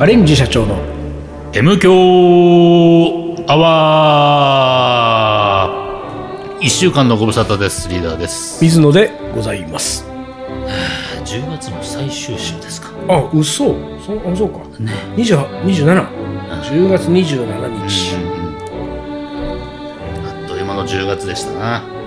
カレンジ社長の M 強アワー。一週間のご無沙汰です。リーダーです。水野でございます。10月の最終週ですか。あ嘘。そあそうか。ね。20 27 10月27日。あっという間の10月でしたな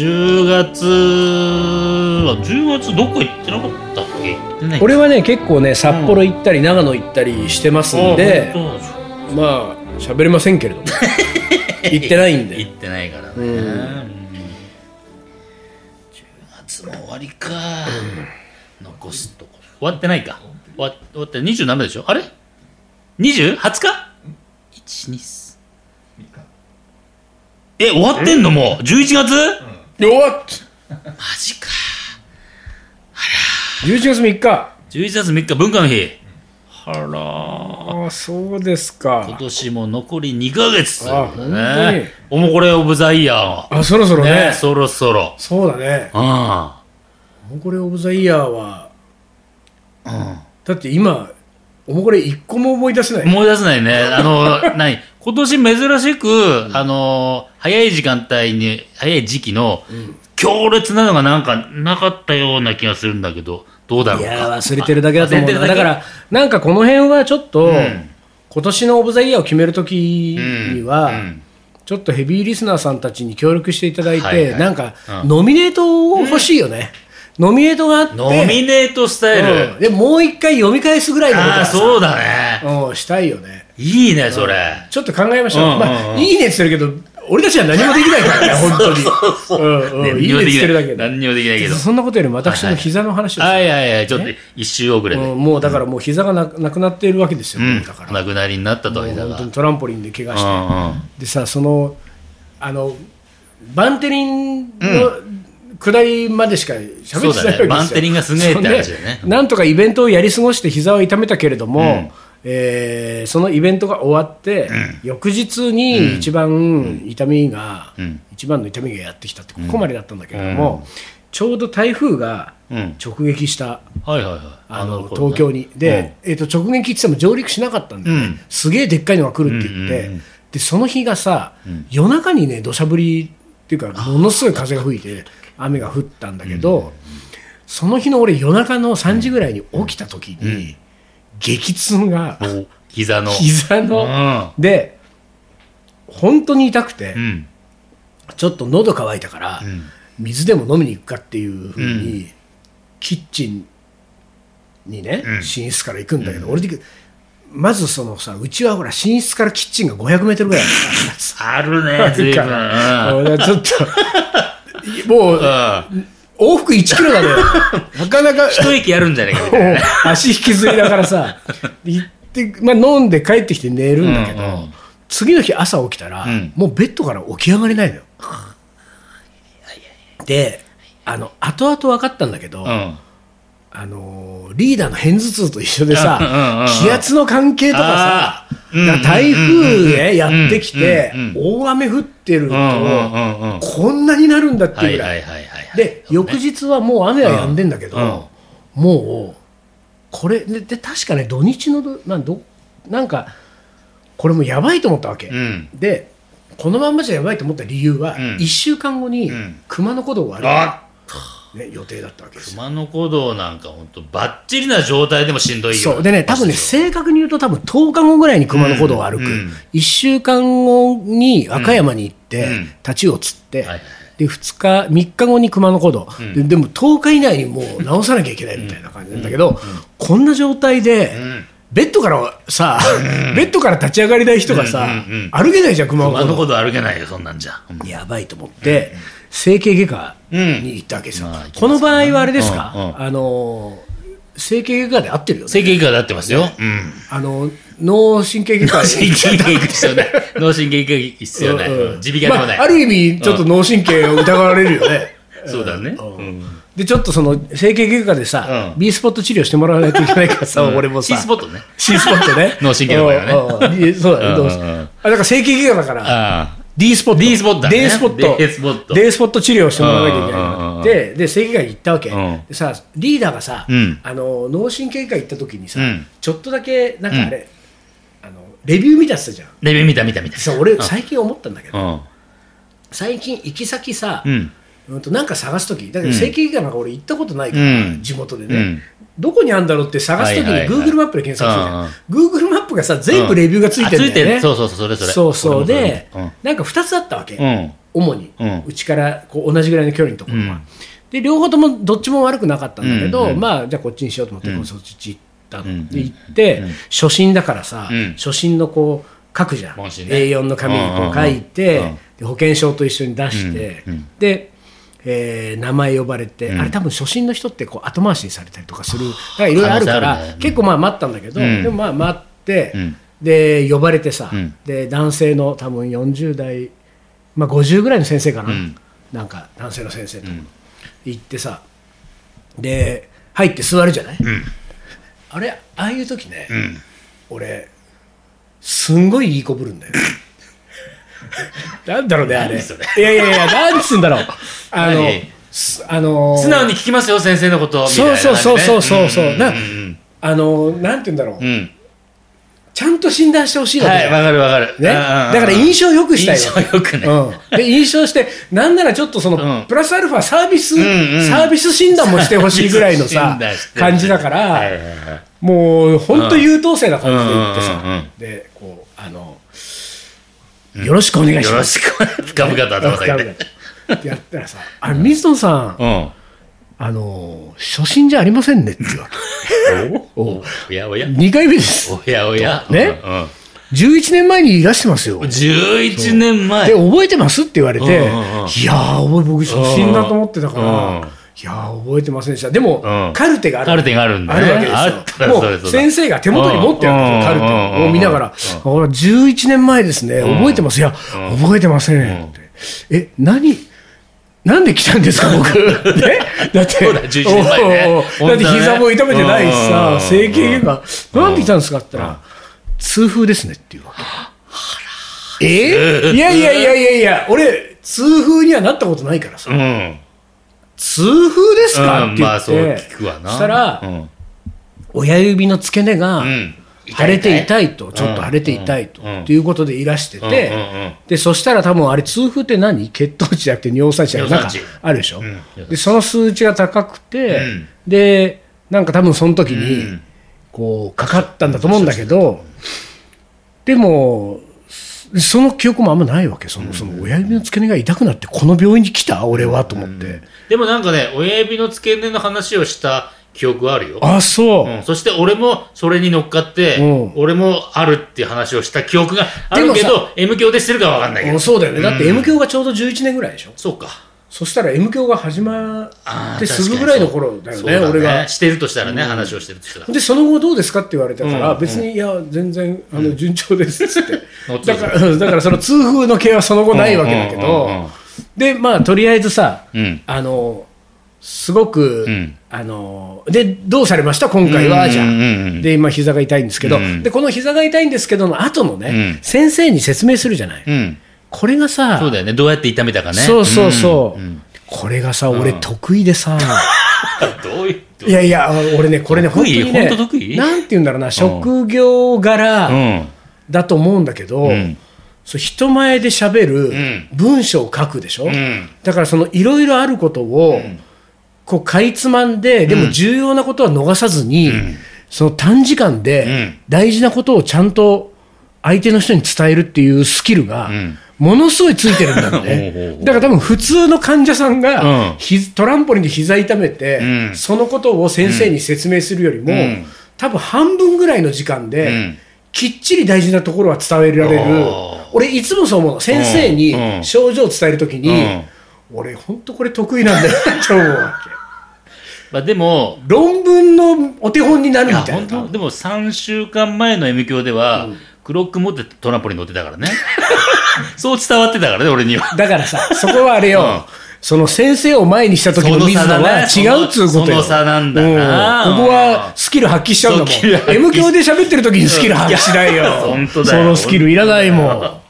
10月は10月どこ行ってなかったっけ？行ってない。俺はね結構ね札幌行ったり長野行ったりしてますんで、あ本まあ喋れませんけれども。行ってないんで。当行ってないからね、うん。うん10月も終わりか、残すとこ。終わってないか。終わ終わって27でしょ？あれ？20?20 日 ?1、2、え、終わってんのもう ?11 月？終わっ。マジか。11月3日。11月3日文化の日。あらああそうです今か年も残り2ヶ月。ということ。おもこれオブザイヤー。あそろそろね。ね、そろそろ。そうだね。あおもこれオブザイヤーはあ。だって今おもこれ一個も思い出せない。思い出せないね。あの、何？今年珍しく、あの、早い時間帯に、早い時期の、強烈なのがなんかなかったような気がするんだけど、どうだろか。いうやー忘れてるだけだと思うんだ。からなんかこの辺はちょっと、ん。今年のオブザイヤーを決めるときには、うん。ちょっとヘビーリスナーさんたちに協力していただいて、はいはいなんか、うん。ノミネートを欲しいよね、ノミネートがあって。ノミネートスタイル。うん。でもう一回読み返すぐらいのことそうだね。うんしたいよねいいね、それ。ちょっと考えましょう、まあ、いいねって言ってるけど俺たちは何もできないからね 本当に。うんうん。い。いねって言ってるだけで。何にもできないけど。そんなことよりも私の膝の話をはいはいはい、ちょっと一周遅れで。うんもうだからもう膝がななくなっているわけですよ、うん。だから。お亡くなりになったと、膝が。本当にトランポリンで怪我して、でさそのあのバンテリンの下りまでしか喋ってないわけですよ。バンテリンがすげえって話だよね。なんとかイベントをやり過ごして膝を痛めたけれども、えーそのイベントが終わって、翌日に一番痛みが、うん。一番の痛みがやってきたってここまでだったんだけれども、ちょうど台風がうん。直撃したはいはいはい。あの東京に、で、えー、と直撃って言っても上陸しなかったんで、うん。すげえでっかいのが来るって言って、うんうんうん。でその日がさ、夜中にね土砂降りっていうかものすごい風が吹いて雨が降ったんだけど、その日の俺夜中の3時ぐらいに起きた時に、激痛がお膝の。膝の、で本当に痛くて、うん。ちょっと喉乾いたから、ん水でも飲みに行くかっていうふうに、うキッチンにね、うん寝室から行くんだけど、俺でまずそのさうちはほら寝室からキッチンが500メートルぐらいあるあね、ずいぶん。うん ちょっと もううん。往復1キロだね なかなか一息あるんじゃないかみたいなもうね。足引きずりながらさ 行って、まあ、飲んで帰ってきて寝るんだけど、うんうん次の日朝起きたら、うんもうベッドから起き上がれないのよ。であの後々分かったんだけど、うん。あのーリーダーの片頭痛と一緒でさ、気圧の関係とかさ、台風うんうんうんね、やってきて、大雨降ってると。こんなになるんだってはいいうぐら。はい。で、翌日はもう雨は止んでんだけど、うんもう、これで、で確かね、土日のどなんど、なんか、これもやばいと思ったわけ。うん。で、このまんまじゃやばいと思った理由は、うん1週間後にうん熊野古道を歩く、あね、予定だったわけですよ。熊野古道なんか本当バッチリな状態でもしんどいよそう。でね、多分ね、正確に言うと、多分10日後ぐらいに熊野古道を歩く、うんうん。1週間後に和歌山に行って、うん太刀を釣って、はい。はいで2日、3日後に熊野古道、ん。で、でも10日以内にもう直さなきゃいけないみたいな感じなんだけど、こんな状態で、うん。ベッドからさ、ベッドから立ち上がりない人がさ、歩けないじゃん、熊野熊野古道。古道歩けないよそんなんじゃ。うん。やばいと思って、整形外科に行ったわけですよ。うんまあすね。この場合はあれですか、うんうん。あの整形外科で合ってるよね。整形外科で合ってますよ。うん。あの脳神経外科。神経外科必要ない脳神経外科必要ない。うんうん。耳鼻科でもない。まあ、ある意味、ちょっと脳神経を疑われるよね。そうだね。うん。うん。で、ちょっとその整形外科でさ、うん。B スポット治療してもらわないといけないからさ、俺もさ。C スポットね。C スポットね。脳神経の場合はね。ね。うんうん。そうだね、あ、だから整形外科だから、D スポット。D スポットだね。D スポット。D スポット。D スポット治療してもらわなきゃいけないから。うんうんうん。て、で正規会に行ったわけ、うん。でさリーダーがさ、うん。あの脳神経科行った時にさ、うん。ちょっとだけなんかあれ、あのレビュー見たってたじゃん。レビュー見た見た見た。そう俺最近思ったんだけど、うん。最近行き先さ、うん。うんとなんか探す時だけどうん。正規科なんか俺行ったことないから、うん。地元でね、うん。どこにあるんだろうって探す時にはいはいはい。Google マップで検索するじゃん、Google マップがさ全部レビューがついてるんだよね、あついてるそうそうそう、それそれ。そうそう。で、うん。なんか2つあったわけ、うん。主に、ううんちからこう同じぐらいの距離のところは、うん。で両方ともどっちも悪くなかったんだけど、まあじゃあこっちにしようと思って、うん。そっち行ったの、うんで行って、うん。初心だからさ、うん。初心のこう書くじゃん、問診ね。A4 の紙にこう書いて、保険証と一緒に出して、で、えー名前呼ばれて、うん。あれ多分初心の人ってこう後回しにされたりとかするいろいろあるからね。結構まあ待ったんだけど、うん。でもまあ待って、うん。で呼ばれてさ、うん。で男性の多分40代、まあ、50ぐらいの先生かな、うん。なんか男性の先生とん行ってさで入って座るじゃない、うん。あれああいう時ね、うん。俺すんごいいい子ぶるんだよなんだろうねあれ。いやいやいやなんつうんだろう。あのあの素直に聞きますよ、先生のこと。そうそうそうそうそう。感じねなうんあのなんて言うんだろう。ちちゃんと診断してほしいわけわかるわかる。ね、うんだから印象よくしたい印わ象よくね。うん、で印象して、なんならちょっとその、うん。プラスアルファサービス、サービス診断もしてほしいぐらいのさ感じだから、もう本当優等生な感じで言ってさ、で、こう、あの、よろしくお願いしよろます。しくお願いします。ガブガブ頭下げて。ってやったらさ、あ水野さん、うん。あの、初心じゃありませんねって言うわけ。おおやおや。2回目です。おやおや。ね？うん11年前にいらしてますよ。11年前。で、覚えてますって言われて、いやー、覚え、僕、初心だと思ってたから、うんいやー、覚えてませんでした。でも、うん。カルテがある。カルテがあるんだね。あるわけですよ。先生が手元に持ってるんですよ、うんカルテうんを見ながら、あ俺11年前ですね、覚えてます。いや、覚えてません。って。え、何なんで来たんですか、僕。ね、だって、そうだ11年前ね。だって膝も痛めてないしさ、うん整形外科、なんで来たんですかって言ったら、痛風ですねっていうわけ。え？いやいやいやいやいや、俺、痛風にはなったことないからさ、うん。痛風ですか？って言って、うんまあそう聞くわな。そしたら、うん。親指の付け根がうん。腫れて痛いと、うんちょっと腫れて痛いと、うん。っていうことでいらしてて、うんうんうん。でそしたら多分あれ、痛風って何？血糖値じゃなくて尿酸値じゃなくてなんかあるでしょ、うん。で、その数値が高くて、うん。で、なんか多分その時に、うん。こう、かかったんだと思うんだけど、でも、その記憶もあんまないわけ、そのその親指の付け根が痛くなって、この病院に来た、俺はと思って、でもなんかね、親指の付け根の話をした記憶はあるよ。あそう、うん、そして俺もそれに乗っかって、うん。俺もあるっていう話をした記憶があるけでど、M 教でしてるかわかんないけど。うんそうだよね、だってうん。M 教がちょうど11年ぐらいでしょ、そうか。そしたら M 教が始まってすぐぐらいの頃だよね、そうだ俺が。してるとしたらね、話をしてるとしたら。でその後どうですかって言われたから、うん別に、いや、全然あの順調ですっつって、うんだからうんだからその痛風の系はその後ないわけだけうんうんうんうん。ど、で、まあ、とりあえずさ、うん。あのすごく、うん。あので、どうされました、今回は、じゃあ、うんうんうん。で、今、膝が痛いんですけど、うん。で、この膝が痛いんですけどの後のね、うん。先生に説明するじゃない、うん。これがさ、そうだよね。どうやって痛めたかね。そうそうそう、んん。これがさ、俺、得意でさ、どういう。いやいや、俺ね、これね、得意？本当にね、本当得意？なんて言うんだろうな、職業う柄ん。だと思うんだけど、うん。そう人前で喋るん。文章を書くでしょ、うん。だからそのいろいろあることを、こうかいつまんで、でも重要なことは逃さずに、その短時間で大事なことをちゃんと相手の人に伝えるっていうスキルがん、ものすごいついてるんだよね。だから多分普通の患者さんがトランポリンで膝痛めて、うん。そのことを先生に説明するよりも、ん。多分半分ぐらいの時間で、うん。きっちり大事なところは伝えられる。俺いつもそう思うの。先生にうん。症状を伝えるときに、うん。俺本当これ得意なんだよって思うわけ。まあでも、論文のお手本になるみたいな。でも3週間前の M 教では、クロック持ってトランポリン乗ってたからね。そう伝わってたからね、俺には。だからさ、そこはあれよ、うん。その先生を前にした時の水野は違うっつうことよ。その差なんだな。うん。ここはスキル発揮しちゃうんだもん。M 教で喋ってる時にスキル発揮しないよ。本当だよ。そのスキルいらないもん。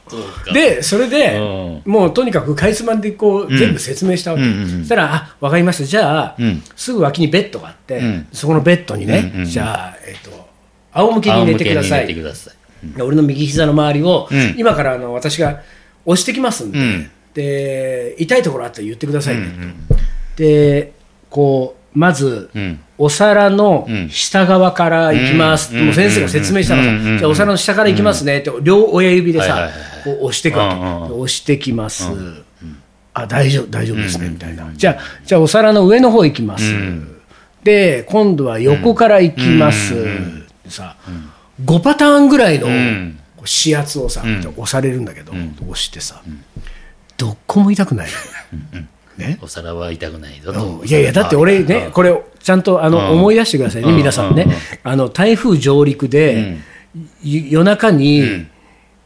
でそれで、うもうとにかくかいつまんでこう、ん全部説明したわけ、そしたらあ分かりました。じゃあ、うん。すぐ脇にベッドがあって、うん。そこのベッドにね、じゃあ、えっと仰向けに寝てください。ください。で俺の右膝の周りを、うん。今からあの私が押してきますんで,、うん。で痛いところあったら言ってくださいね、うんでこうまず、うん。お皿のうん。下側から行きます、うんもう先生が説明したからさ、うんじゃあお皿の下から行きますねって、両親指でさ、こう押していくわけ、押してきます、あ大丈夫、大丈夫ですね、みたいな、じゃあ、じゃあお皿の上の方行きます、うん。で、今度は横から行きます、さ、5パターンぐらいの指圧をさ、ん。押されるんだけど、押してさ、どっこも痛くないの。ね？お皿は痛くないぞうと。ん。いやいや、だって俺ね、これ、ちゃんとあのうん。思い出してくださいね、うん。皆さんね、あの台風上陸で、い夜中に、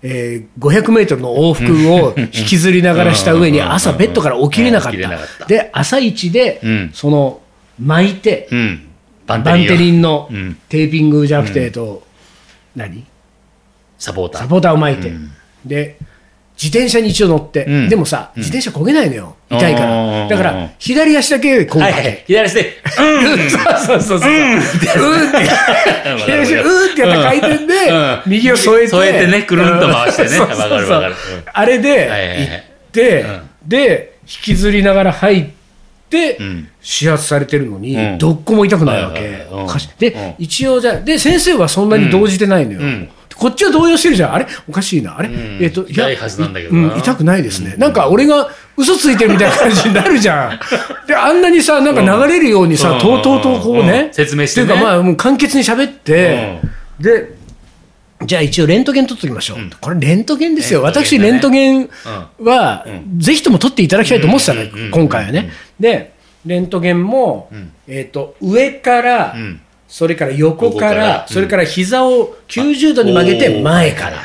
えー500メートルの往復を引きずりながらした上に、うん。朝、ベッドから起きれなかった、で朝一で、うん。その巻いて、うん。ババンテリン。ンのうん。テーピングじゃなくて、と何？サポーター。サポーターを巻いて、で自転車に一応乗って、うん。でもさ、自転車焦げないのよ、痛いかうん。ら、だから左足だけこうか。けはいはい。左手で、そうそうそうそう。うん。って、左足うんってやった。回転でうん、右を添えて。添えてねくるんと回してねそうそうそうわかるわかるうん。あれで行ってうん、で、引きずりながら入ってうん、指圧されてるのにう、ん。どっこも痛くないわけ。で、一応じゃあで、先生はそんなに動じてないのよ。うん。こっちは動揺してるじゃん。あれ？おかしいな。あれ？ん。えっと、い痛いはずなんだけどうなん痛くないですね。なんか俺が嘘ついてるみたいな感じになるじゃん。で、あんなにさ、なんか流れるようにさ、うん。とうとうとこううん。ね。説明してね。っていうかまあ、もう簡潔に喋って、で、じゃあ一応レントゲン取っときましょう。これレントゲンですよ。ね私、レントゲンは、ぜひとも取っていただきたいと思ってたのようんうんうん、今回はね。で、レントゲンも、えっと、上からん、それから横からら、それから膝を90度に曲げて前から。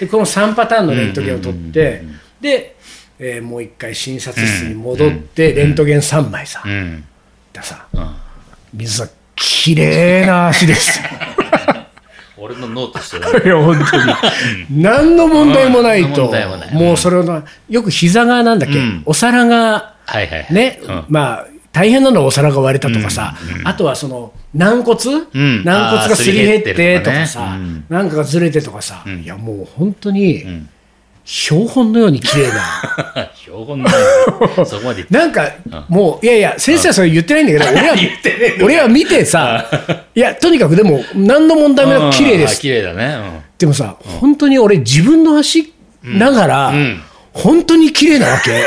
で、この3パターンのレントゲンを取って、で、えーもう一回診察室に戻って、レントゲン3枚さ。うん。ださ、うん水さん、綺麗な足ですよ。俺のノートしてる。い。や、本当に。何の問題もないうん。と問題もうそれをな、よく膝がなんだっけ？うん、お皿が、はいはい。ねうん、まあ、大変なのはお皿が割れたとかさ、あとはその軟骨、ん。軟骨がすり減ってとかさ。うん、なんかがずれてとかさ、いやもう本当にん標本のように綺麗な。標本ない。そこまで。なんか、もう、いやいや、先生はそれ言ってないんだけど、俺は、俺は見てさ、いや、とにかくでも、何の問題もなく綺麗です。あ綺麗だね。でもさ、本当に俺、自分の足ながら、ん本当に綺麗なわけ。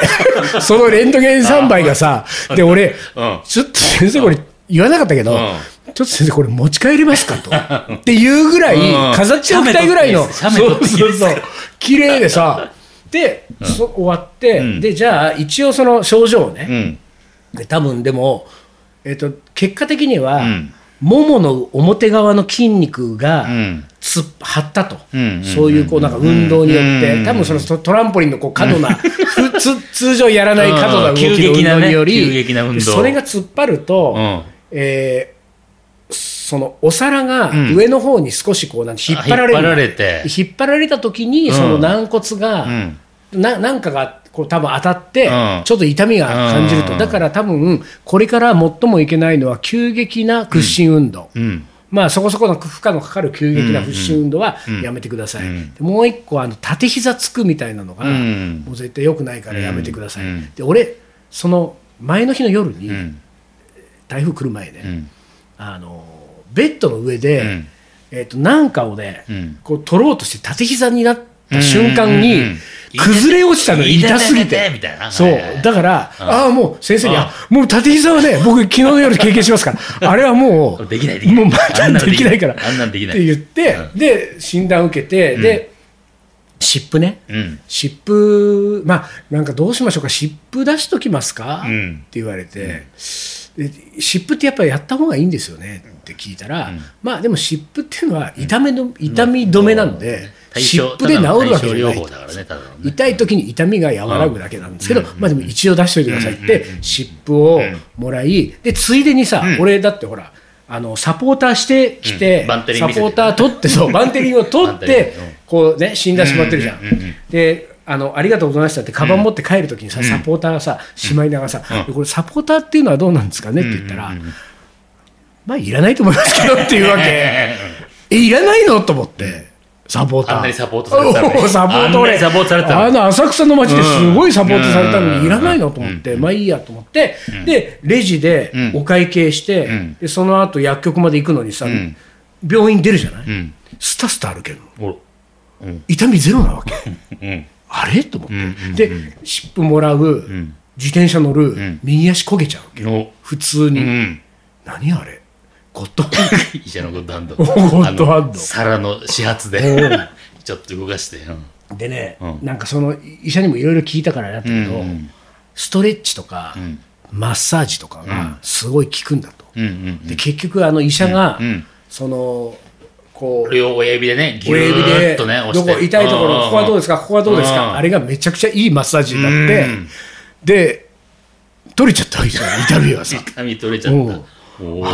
そのレントゲン3枚がさ、で、俺、うんちょっと先生これ言わなかったけど、うん。ちょっと先生これ持ち帰れますかと。っていうぐらい、うん。飾っておきたいぐらいの、そうそうそう、綺麗でさ、で、そ終わって、ん。で、じゃあ一応その症状をね、うん。で多分でも、えっと結果的には、ん。ももの表側の筋肉がうん。つっ張ったと、うんそういうこうなんか運動によって、うん多分そのトトランポリンのこう過度な、ふつ 通常やらない過度な動きの急激なね。運動により、それが突っ張ると、うん。えーそのお皿がうん。上の方に少しこうなんて引っ張られる、引っ張られて。引っ張られた時に、うん。その軟骨が、うん。ななんかがこう多分当たって、うん。ちょっと痛みが感じると、うん。だから多分これから最もいけないのは急激な屈伸運動、うん。まあそこそこの負荷のかかる急激な屈伸運動はうん。やめてください、うん。でもう一個あの縦膝つくみたいなのが、うん。もう絶対良くないからやめてください、うん。で俺その前の日の夜に、うん。台風来る前ね、うん。あのベッドの上で、うん。えっとなんかをね、うん。こう取ろうとして縦膝になった瞬間に崩れ落ちたの痛すぎて。痛ててみたいな。そう。だから、うん。ああもう先生に、うんあもう縦膝はね僕昨日の夜経験しますから。あれはもうできないできない。もうまできない。から。あんなんできない。って言って、うで診断受けて、で湿布ね。うん。湿布まあなんかどうしましょうか。湿布出しときますか、うん。って言われて、で湿布ってやっぱりやった方がいいんですよねって聞いたら、まあでも湿布っていうのは痛めの、痛み止めなんで、対湿症布で治るわけじゃ対ないね、ね。痛い時に痛みが和らぐだけなんですけど、まあでも一応出しておいてくださいって、湿布をもらい、でついでにさ、俺だってほら、あのサポーターしてきて、うん。バンテリンサポーター取って、そうバンテリンを取ってうん、こうね死んだしまってるじゃん、うん。うん。うん。であのありがとうございましたってカバン持って帰るときにさ、サポーターがさしまいながらさ、うん。これサポーターっていうのはどうなんですかねって言ったら、まあいらないと思いますけどっていうわけ。えいらないの？と思ってサポーター。あんなにサポートされてたのサポートあんな俺にサポートされてたのあの浅草の街ですごいサポートされたのうん。にいらないの？と思って、まあいいやと思って、でレジでうん。お会計して、ん。でその後薬局まで行くのにさ、ん。病院出るじゃない、うん。スタスタ歩けるの。痛みゼロなわけ。うんあれ？と思って、うんうんで湿布もらう、ん。自転車乗る、ん。右足焦げちゃうわけ。お。普通に、うん。何あれ？ゴッドハンド。医者のゴッドハンド。ゴッドハンド。皿の始発でうん。ちょっと動かして。うん。でね、うん。なんかその医者にもいろいろ聞いたからだったけど、うんストレッチとか、ん。マッサージとかがすごい効くんだと、うんうん。で結局あの医者が、うんうん。そのこう。両親指でねギュ親指ーでッとね押どして。こ痛いところここはどうですか？ここはどうですうん。かあれがめちゃくちゃいいマッサージになってうん。で取れちゃったわけじゃん痛みがさ。痛み取れちゃった。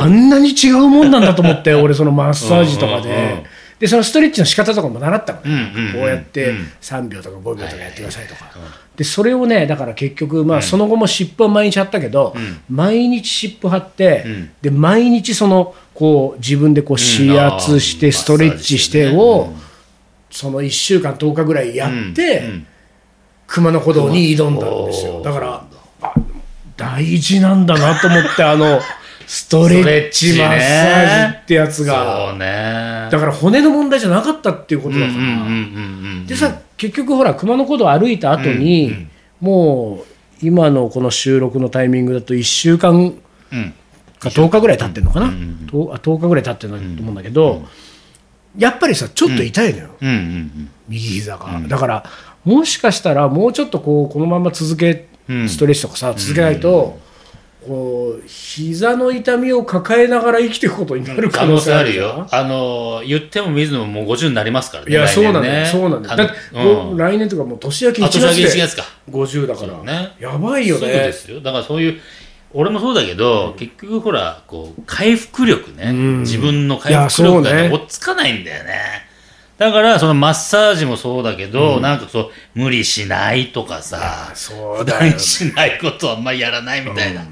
あんなに違うもんなんだと思って俺そのマッサージとかででそのストレッチの仕方とかも習ったの。ね、うんうんうんこうやってうん3秒とか5秒とかやってくださいとか、でそれをねだから結局、まあ、その後も湿布は毎日貼ったけど、毎日湿布貼って、ん。で毎日そのこう自分でこう指圧してうん。ストレッチしてを、してね。その1週間10日ぐらいやって、うん。うん。熊野古道に挑んだんですよ。だからあ大事なんだなと思ってあのストレッチマッサージってやつが、そうね。だから骨の問題じゃなかったっていうことだから、でさ結局ほら熊野古道歩いた後に、もう今のこの収録のタイミングだと1週間うん。か10日ぐらい経ってるのかな、とあ10日ぐらい経ってると思うんだけど、やっぱりさちょっと痛いのよ、右膝が、だからもしかしたらもうちょっとこうこのまま続け、うん。ストレッチとかさ続けないと、こう膝の痛みを抱えながら生きていくことになる可可能性あるよ。あの言っても水野ももう50になりますからね。いや、そうなんだそうなんだだって、こう来年とかもう年明け1あ年明け1月か。50だから、ねやばいよそうね。ですよ。だからそういう、俺もそうだけど、結局ほら、こう、回復力ね。ん自分の回復力がね、そうね追っつかないんだよね。だから、そのマッサージもそうだけど、なんかそう、無理しないとかさ、そうだ。しないことはあんまりやらないみたいな。うん、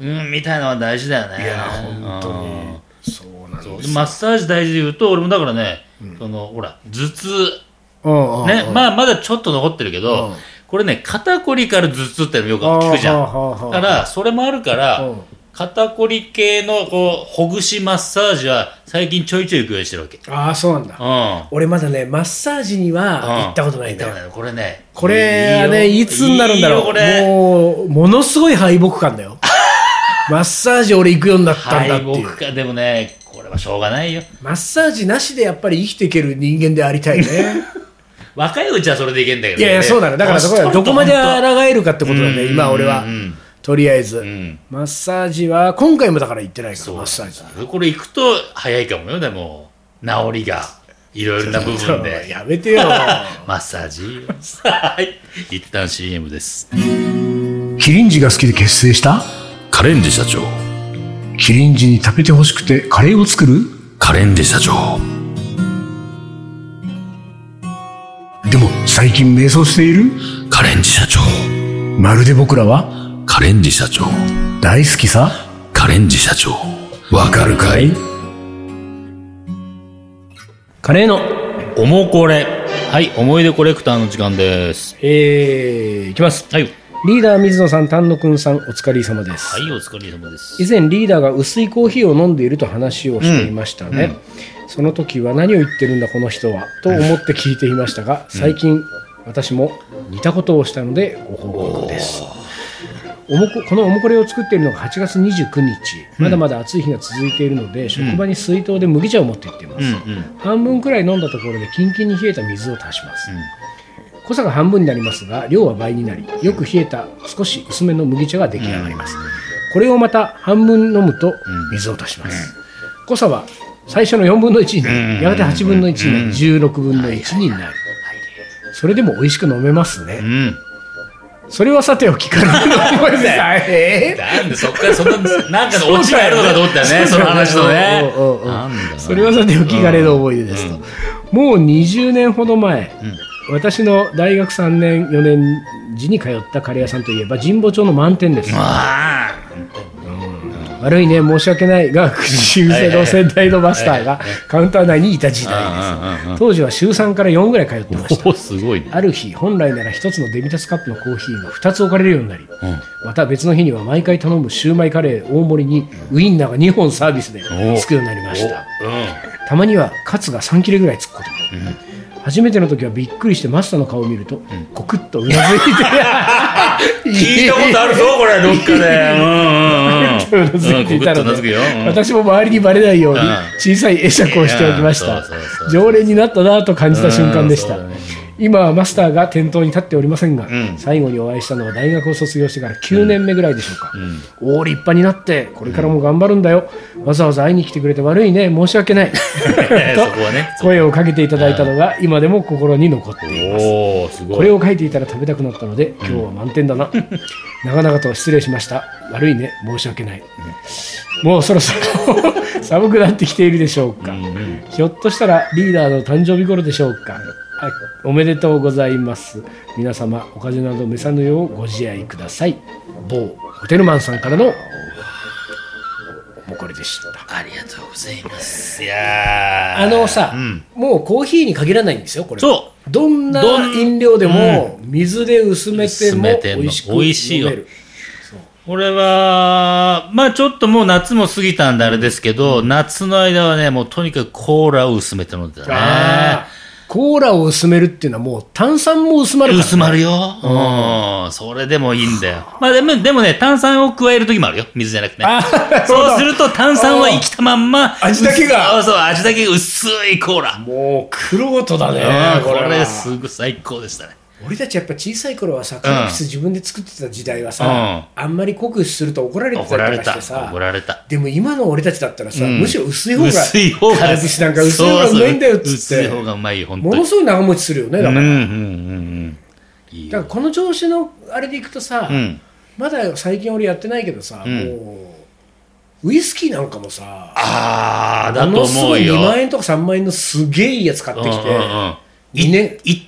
みたいなのは大事だよね。いや、本当うんに。そうなんです。マッサージ大事で言うと、俺もだからね、その、ほら、頭痛、うんうんね、うんまあ、まだちょっと残ってるけど、うんこれね、肩こりから頭痛ってのよく聞くじゃん。だから、それもあるから、うん肩こり系の、こう、ほぐしマッサージは、最近ちょいちょい行くようにしてるわけ。ああ、そうなんだ。うん。俺まだね、マッサージには行ったことないんだよ。よ。これね。これはね、いつになるんだろう。もう、ものすごい敗北感だよ。マッサージ俺行くようになったんだっていう。敗北か。でもね、これはしょうがないよ。マッサージなしでやっぱり生きていける人間でありたいね。若いうちはそれでいけんだけどね。いやいや、そうなの。だからそこはどこまで抗えるかってことだね、うん今俺はうんうん。とりあえず。うん。マッサージは、今回もだから行ってないから、マッサージ。これ行くと早いかもよ、でも。治りが。いろいろな部分で。やめてよ。マッサージ。はい。一旦 CM です。キリンジが好きで結成した？カレンジ社長。キリンジに食べてほしくてカレーを作る？カレンジ社長。でも最近迷走している？カレンジ社長。まるで僕らは？カレンジ社長。大好きさ？カレンジ社長。わかるかい？カレーの、おもこれ。はい、思い出コレクターの時間です。えー、いきます。はい。リーダー水野さん、丹野くんさん、お疲れ様です。はい、お疲れ様です。以前リーダーが薄いコーヒーを飲んでいると話をしていましたね、その時は何を言ってるんだこの人はと思って聞いていましたが最近私も似たことをしたのでご報告です。おもここのおもこれを作っているのが8月29日。まだまだ暑い日が続いているので、職場に水筒で麦茶を持って行っています、うんうん。半分くらい飲んだところでキンキンに冷えた水を足します、濃さが半分になりますが量は倍になりよく冷えた少し薄めの麦茶が出来上がります、これをまた半分飲むと水を足します、濃さは最初の4分の1になうん。りやがて8分の1になり16分の1になる。それでも美味しく飲めますね。うん。それはさておきから。の思い出えなんでそっからそんな、なんかのオチがあるのかと思ったよね、その話のね。それはさておきがれの思い出ですと、もう20年ほど前、うん私の大学3年4年時に通ったカレー屋さんといえば神保町の満点です、まあ。悪いね申し訳ない。が修正の先代のマスターがカウンター内にいた時代です。当時は週3から4ぐらい通ってました。おすごいね。ある日本来なら1つのデミタスカップのコーヒーが2つ置かれるようになりうん。また別の日には毎回頼むシューマイカレー大盛りにウインナーが2本サービスでつくようになりました。たまにはカツが3切れぐらいつくことも。うんうん初めての時はびっくりしてマスターの顔を見ると、コクッとうなずいて。聞いたことあるぞこれどっかで。うなずいていたの私も周りにバレないようにうん。小さい会釈をしておきました。常連になったなと感じた瞬間でした今はマスターが店頭に立っておりませんが、ん。最後にお会いしたのは大学を卒業してから9年目ぐらいでしょうか、おお立派になってこれからも頑張るんだよ、わざわざ会いに来てくれて悪いね。申し訳ない。と そこはね。声をかけていただいたのが今でも心に残っています。これを書いていたら食べたくなったので今日は満点だな、長々と失礼しました。悪いね。申し訳ない、もうそろそろ 寒くなってきているでしょうか、うんうん。ひょっとしたらリーダーの誕生日頃でしょうか。あおめでとうございます。皆様お風邪など召さぬようご自愛ください。某ホテルマンさんからのおこれでした。ありがとうございます。いやー。あのさ、うん。もうコーヒーに限らないんですよこれ。そう。どんな飲料でも水で薄めて薄も美味しく美味しいよ。飲める。俺は、まあちょっともう夏も過ぎたんであれですけど、夏の間はね、もうとにかくコーラを薄めて飲んでたあーコーラを薄めるっていうのはもう炭酸も薄まるね。から、薄まるよ。うん。それでもいいんだよ。まあでも、でもね、炭酸を加える時もあるよ。水じゃなくてね。そうすると炭酸は生きたまんま、味だけがそうそう、味だけが薄いコーラ。もう玄人だねうんここれすごい最高でしたね。俺たちやっぱ小さい頃はさカルピス自分で作ってた時代はさ、あんまり濃くすると怒られてた怒られたりとかして。さ怒られた。でも今の俺たちだったらさ、うんむしろ薄い方が薄い方が。カルピスなんか薄い方がうまいんだよっつってそうそう薄い方がうまいよ、本当に。ものすごい長持ちするよねだから,、うんうんうんうん。いいよだからこの調子のあれでいくとさ、うん。まだ最近俺やってないけどさ、うんもうウイスキーなんかもさああ、だとものすごい思うよ。2万円とか3万円のすげえいいやつ買ってきて、うんうんうん一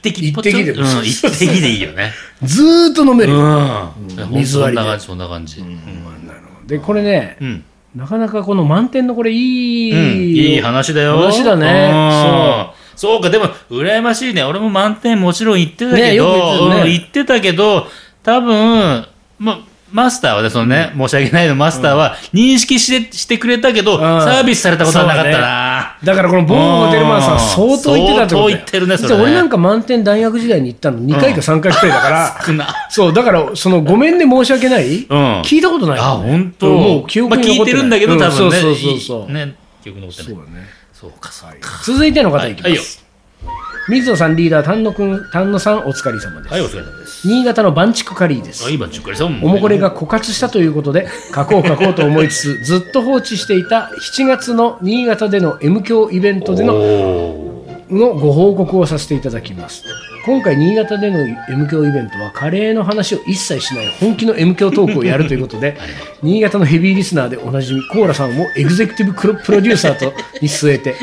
滴一滴でうん、一滴でいいよね。ずーっと飲める、うん。水割りでそんな感じ、そんな感じ。うん。でこれね、うん。なかなかこの満点のこれいい、うんいい話だよ。話だねうんそうか、でも、羨ましいね。俺も満点もちろん言ってたけねよく言ってど、たねうん言ってたけど、多分、ま、マスターはね、そのね、申し訳ないの、マスターは認識してしてくれたけど、サービスされたことはなかったな。だからこのボンホテルマンさん相当言ってたってことだよ。相当言ってるねそれね。で俺なんか満点大学時代に行ったの2回か3回くらいだから、少な。そうだからそのごめんね申し訳ない、うん。聞いたことない。あ、本当。もう記憶にまあ、聞い残ってない。てるんだけど、多分ね。うんそうそうそうそう。いいね、記憶に残ってない。そうだね。そうか、そうか。続いての方いきます、はいはいよ水野さんリーダー丹野くん丹野さんお疲れ様です、はい、お疲れ様です。新潟のバンチクカリーです。あ、今、ちゅっかりさん。おもこれが枯渇したということで書こう書こうと思いつつ ずっと放置していた7月の新潟での M 響イベントでののご報告をさせていただきます。今回新潟での M 響イベントはカレーの話を一切しない本気の M 響トークをやるということで 新潟のヘビーリスナーでおなじみコーラさんをエグゼクティブプロデューサーとに据えて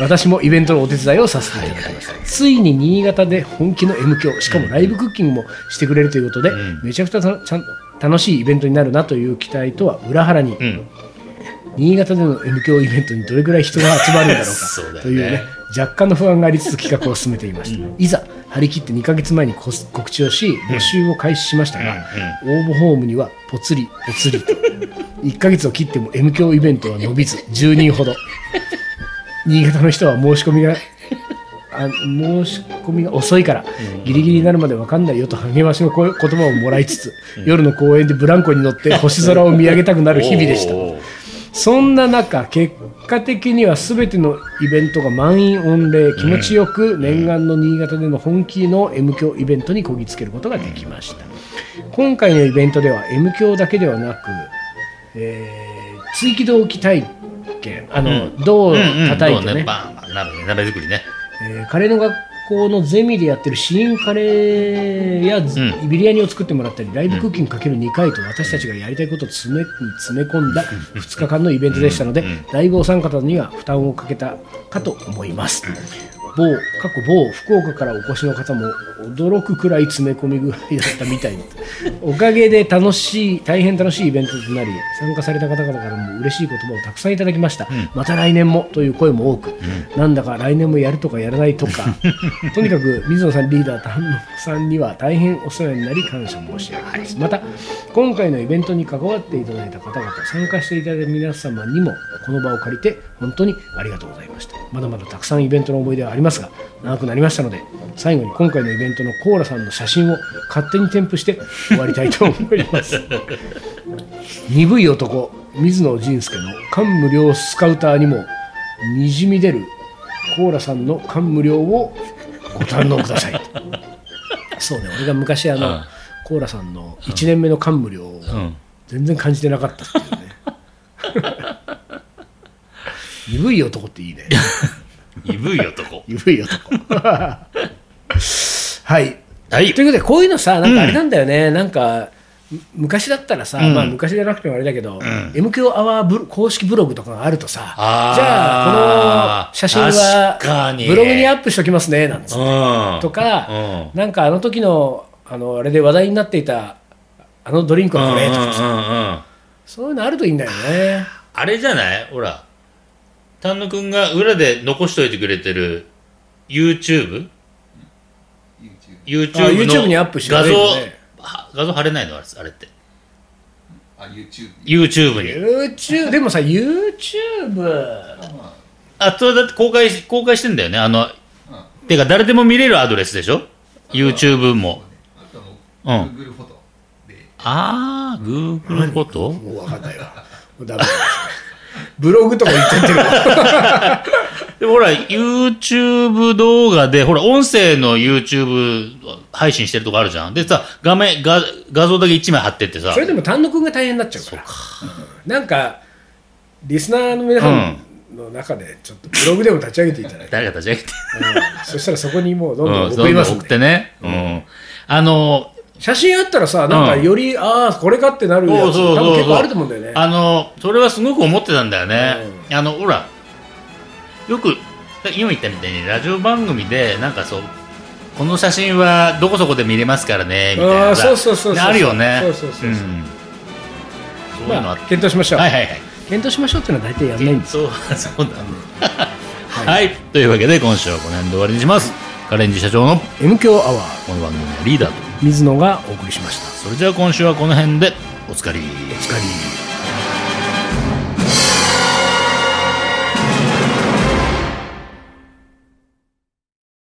私もイベントのお手伝いをさせていただきました。ついに新潟で本気の M 響しかもライブクッキングもしてくれるということで、ん。めちゃくちゃたちゃん楽しいイベントになるなという期待とは裏腹に、うん。新潟での M 響イベントにどれくらい人が集まるんだろうかというね若干の不安がありつつ企画を進めていました、いざ張り切って2ヶ月前に告知をし募集を開始しましたが、応募フォームにはぽつりぽつりと。1ヶ月を切っても M 響イベントは伸びず10人ほど新潟の人は申し込みが あ申し込みが遅いから、ギリギリになるまで分かんないよと励ましの声言葉をもらいつつ、夜の公園でブランコに乗って 星空を見上げたくなる日々でした。そんな中、結果的には全てのイベントが満員御礼、気持ちよく念願の新潟での本気の M 響イベントにこぎつけることができました。今回のイベントでは M 響だけではなく、えー追記動機体験、あの、銅を叩いてね、うんうんね、鍋作りね。えーカレーの学校のゼミでやってる試飲カレーや、ん。ビリヤニを作ってもらったりライブクッキングかける2回と私たちがやりたいことを詰め詰め込んだ2日間のイベントでしたので、だいぶお三方には負担をかけたかと思います。某過去某福岡からお越しの方も驚くくらい詰め込み具合だったみたい。に おかげで楽しい大変楽しいイベントとなり参加された方々からも嬉しい言葉をたくさんいただきました、また来年もという声も多く、なんだか来年もやるとかやらないとか。とにかく水野さんリーダー丹野さんには大変お世話になり感謝申し上げます、また今回のイベントに関わっていただいた方々参加していただいた皆様にもこの場を借りて本当にありがとうございました。まだまだたくさんイベントの思い出はありますが長くなりましたので最後に今回のイベントのコーラさんの写真を勝手に添付して終わりたいと思います。鈍い男水野仁介の感無量スカウターにもにじみ出るコーラさんの感無量をご堪能ください。そうね俺が昔あの、うん。コーラさんの1年目の感無量をうん。全然感じてなかったっていうね。鈍い男っていいね鈍い男。鈍い男。はい。はい。ということでこういうのさなんかあれなんだよね、なんかむ昔だったらさ、うん。まあ、昔じゃなくてもあれだけど、ん。MQ アワーブ公式ブログとかがあるとさじゃあこの写真はブログにアップしときますねなんつって。うん。とか、うん。なんかあの時のあのあれで話題になっていたあのドリンクはこれとかさ、うんうんうんうん。そういうのあるといいんだよね。あれじゃない？ほら丹野くんが裏で残しといてくれてる YouTube? YouTube あの YouTube にアップしてく画像、画像貼れないの？あれあれって。あ YouTube YouTube に。YouTube でもさ YouTube あそれだって公開し公開してんだよね。あのてか誰でも見れるアドレスでしょ？YouTube も。うん。Google フォトで。ああ Google フォト？もう分かんないわ。ダメだブログとか言っちゃってる。わ でもほら YouTube 動画でほら音声の YouTube 配信してるとこあるじゃん。でさ画面画画像だけ1枚貼ってってさ。それでも丹野くんが大変になっちゃうから。うんなんかリスナーの皆さんの中でちょっとブログでも立ち上げていただいて、誰が立ち上げて。うん。そしたらそこにもうどんどんうん送りますどんどん送ってね、うん、あの写真あったらさなんかより、ああこれかってなるやつ多分結構あると思うんだよね。あのそれはすごく思ってたんだよね、あのほらよく今言ったみたいにラジオ番組でなんかそうこの写真はどこそこで見れますからねみたいなさあーそうそうそうそうあるよね。そうそうそうそう。ん。そういうのまああって、検討しましょう、はいはいはい。検討しましょうっていうのは大体やんないんです。よそうそうだ。はい、というわけで今週はこの辺で終わりにします。カレンジ社長の M 強アワーこの番組のリーダーと水野がお送りしました。それじゃあ今週はこの辺でおつかり。お疲れ